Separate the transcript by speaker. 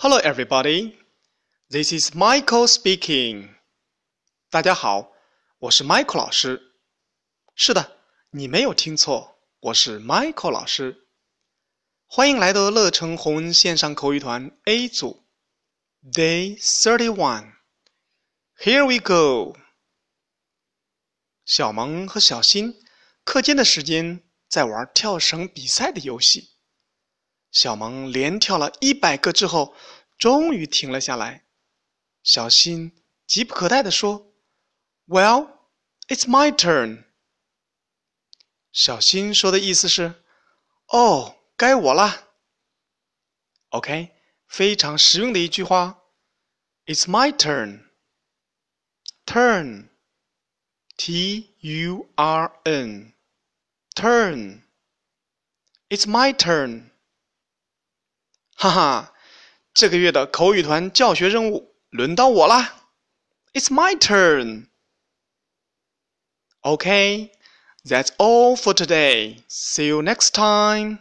Speaker 1: Hello, everybody. This is Michael speaking. 大家好，我是 Michael 老师。是的，你没有听错，我是 Michael 老师。欢迎来到乐成红线上口语团 A 组，Day Thirty One. Here we go. 小萌和小新课间的时间在玩跳绳比赛的游戏。小萌连跳了一百个之后，终于停了下来。小新急不可待地说：“Well, it's my turn。”小新说的意思是：“哦，该我啦。” OK，非常实用的一句话。It's my turn. Turn, T-U-R-N, turn. It's my turn. 哈哈，这个月的口语团教学任务轮到我啦！It's my turn. Okay, that's all for today. See you next time.